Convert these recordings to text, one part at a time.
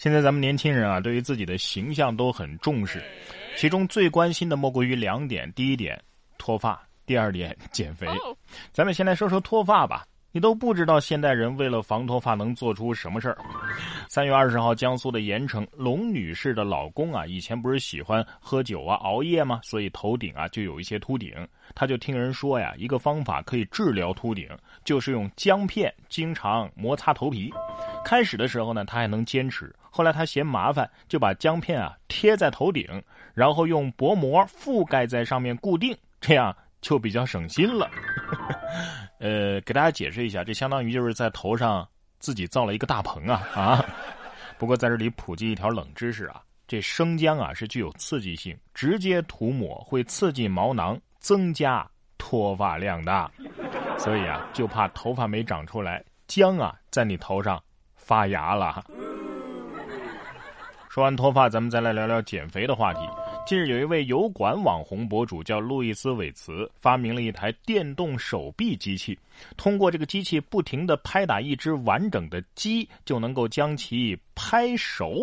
现在咱们年轻人啊，对于自己的形象都很重视，其中最关心的莫过于两点：第一点，脱发；第二点，减肥。咱们先来说说脱发吧。你都不知道现代人为了防脱发能做出什么事儿。三月二十号，江苏的盐城龙女士的老公啊，以前不是喜欢喝酒啊、熬夜吗？所以头顶啊就有一些秃顶。他就听人说呀，一个方法可以治疗秃顶，就是用姜片经常摩擦头皮。开始的时候呢，他还能坚持，后来他嫌麻烦，就把姜片啊贴在头顶，然后用薄膜覆盖在上面固定，这样就比较省心了。呃，给大家解释一下，这相当于就是在头上自己造了一个大棚啊啊！不过在这里普及一条冷知识啊，这生姜啊是具有刺激性，直接涂抹会刺激毛囊，增加脱发量的，所以啊就怕头发没长出来，姜啊在你头上发芽了。说完脱发，咱们再来聊聊减肥的话题。近日，有一位油管网红博主叫路易斯·韦茨，发明了一台电动手臂机器。通过这个机器不停地拍打一只完整的鸡，就能够将其拍手。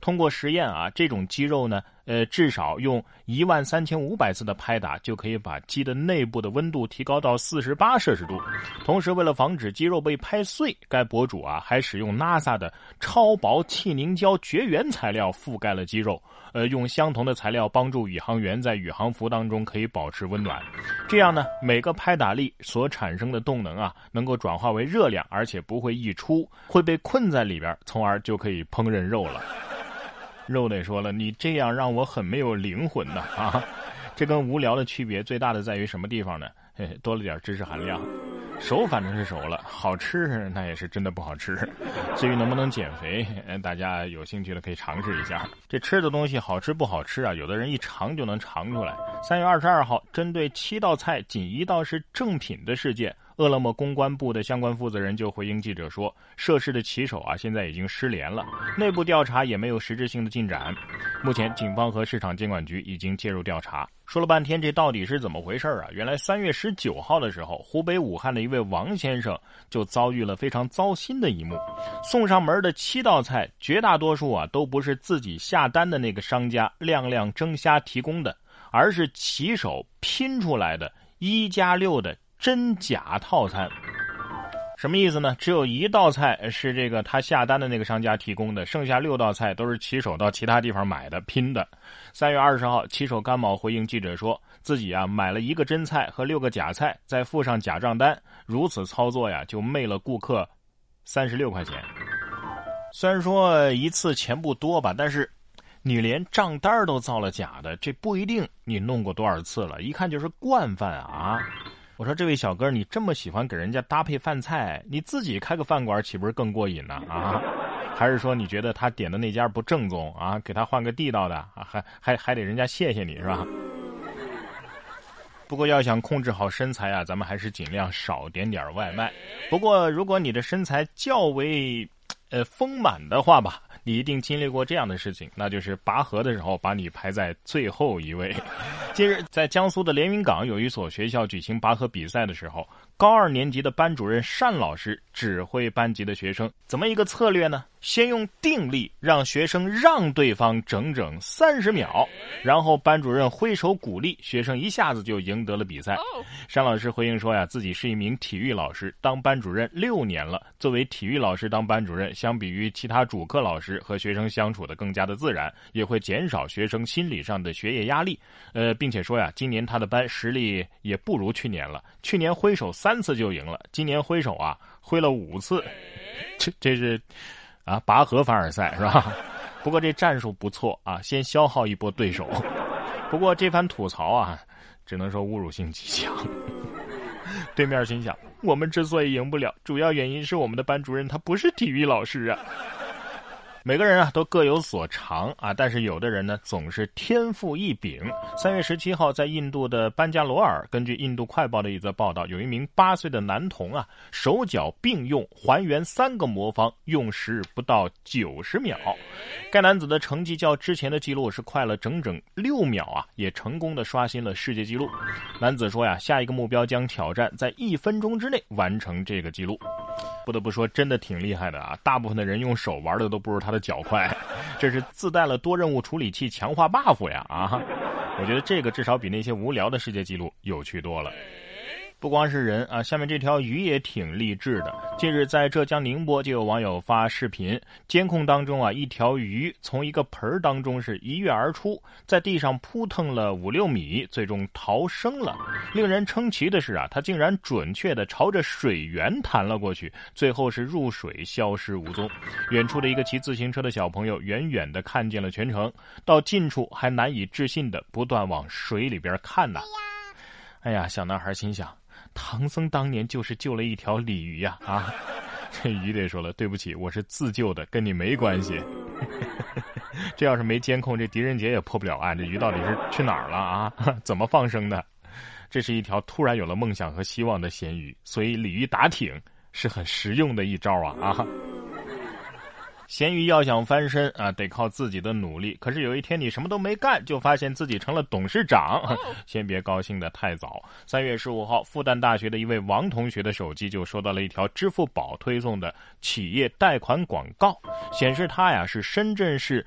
通过实验啊，这种肌肉呢，呃，至少用一万三千五百次的拍打，就可以把鸡的内部的温度提高到四十八摄氏度。同时，为了防止肌肉被拍碎，该博主啊还使用 NASA 的超薄气凝胶绝缘材料覆盖了肌肉。呃，用相同的材料帮助宇航员在宇航服当中可以保持温暖。这样呢，每个拍打力所产生的动能啊，能够转化为热量，而且不会溢出，会被困在里边，从而就可以烹饪肉了。肉得说了，你这样让我很没有灵魂呐啊！这跟无聊的区别最大的在于什么地方呢？多了点知识含量。熟反正是熟了，好吃那也是真的不好吃。至于能不能减肥，大家有兴趣的可以尝试一下。这吃的东西好吃不好吃啊？有的人一尝就能尝出来。三月二十二号，针对七道菜仅一道是正品的事件。饿了么公关部的相关负责人就回应记者说：“涉事的骑手啊，现在已经失联了，内部调查也没有实质性的进展。目前，警方和市场监管局已经介入调查。”说了半天，这到底是怎么回事啊？原来三月十九号的时候，湖北武汉的一位王先生就遭遇了非常糟心的一幕：送上门的七道菜，绝大多数啊都不是自己下单的那个商家亮亮蒸虾提供的，而是骑手拼出来的一加六的。真假套餐，什么意思呢？只有一道菜是这个他下单的那个商家提供的，剩下六道菜都是骑手到其他地方买的拼的。三月二十号，骑手甘某回应记者说，自己啊买了一个真菜和六个假菜，再附上假账单，如此操作呀就昧了顾客三十六块钱。虽然说一次钱不多吧，但是你连账单都造了假的，这不一定你弄过多少次了，一看就是惯犯啊。我说这位小哥，你这么喜欢给人家搭配饭菜，你自己开个饭馆岂不是更过瘾呢？啊，还是说你觉得他点的那家不正宗啊？给他换个地道的啊，还还还得人家谢谢你是吧？不过要想控制好身材啊，咱们还是尽量少点点外卖。不过如果你的身材较为，呃丰满的话吧。你一定经历过这样的事情，那就是拔河的时候把你排在最后一位。近日，在江苏的连云港有一所学校举行拔河比赛的时候，高二年级的班主任单老师指挥班级的学生，怎么一个策略呢？先用定力让学生让对方整整三十秒，然后班主任挥手鼓励，学生一下子就赢得了比赛。单老师回应说呀，自己是一名体育老师，当班主任六年了。作为体育老师当班主任，相比于其他主课老师和学生相处的更加的自然，也会减少学生心理上的学业压力。呃，并且说呀，今年他的班实力也不如去年了。去年挥手三次就赢了，今年挥手啊挥了五次，这这是。啊，拔河凡尔赛是吧？不过这战术不错啊，先消耗一波对手。不过这番吐槽啊，只能说侮辱性极强。对面心想，我们之所以赢不了，主要原因是我们的班主任他不是体育老师啊。每个人啊都各有所长啊，但是有的人呢总是天赋异禀。三月十七号，在印度的班加罗尔，根据印度快报的一则报道，有一名八岁的男童啊，手脚并用还原三个魔方，用时不到九十秒。该男子的成绩较之前的记录是快了整整六秒啊，也成功的刷新了世界纪录。男子说呀，下一个目标将挑战在一分钟之内完成这个记录。不得不说，真的挺厉害的啊！大部分的人用手玩的都不如他的。脚快，这是自带了多任务处理器强化 buff 呀啊！我觉得这个至少比那些无聊的世界纪录有趣多了。不光是人啊，下面这条鱼也挺励志的。近日在浙江宁波，就有网友发视频，监控当中啊，一条鱼从一个盆儿当中是一跃而出，在地上扑腾了五六米，最终逃生了。令人称奇的是啊，它竟然准确的朝着水源弹了过去，最后是入水消失无踪。远处的一个骑自行车的小朋友远远的看见了全程，到近处还难以置信的不断往水里边看呐。哎呀，小男孩心想。唐僧当年就是救了一条鲤鱼呀！啊，这鱼得说了，对不起，我是自救的，跟你没关系。这要是没监控，这狄仁杰也破不了案。这鱼到底是去哪儿了啊？怎么放生的？这是一条突然有了梦想和希望的咸鱼，所以鲤鱼打挺是很实用的一招啊！啊。咸鱼要想翻身啊，得靠自己的努力。可是有一天你什么都没干，就发现自己成了董事长，先别高兴的太早。三月十五号，复旦大学的一位王同学的手机就收到了一条支付宝推送的企业贷款广告，显示他呀是深圳市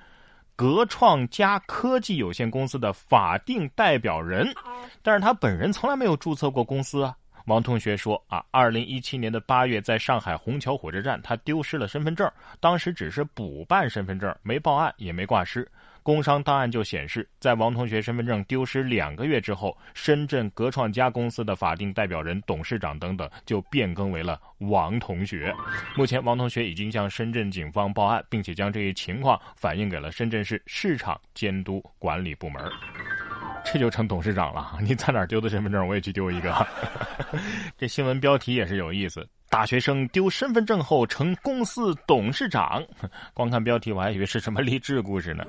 格创佳科技有限公司的法定代表人，但是他本人从来没有注册过公司啊。王同学说：“啊，二零一七年的八月，在上海虹桥火车站，他丢失了身份证。当时只是补办身份证，没报案，也没挂失。工商档案就显示，在王同学身份证丢失两个月之后，深圳格创佳公司的法定代表人、董事长等等就变更为了王同学。目前，王同学已经向深圳警方报案，并且将这一情况反映给了深圳市市场监督管理部门。”这就成董事长了？你在哪丢的身份证？我也去丢一个。这新闻标题也是有意思：大学生丢身份证后成公司董事长。光看标题，我还以为是什么励志故事呢。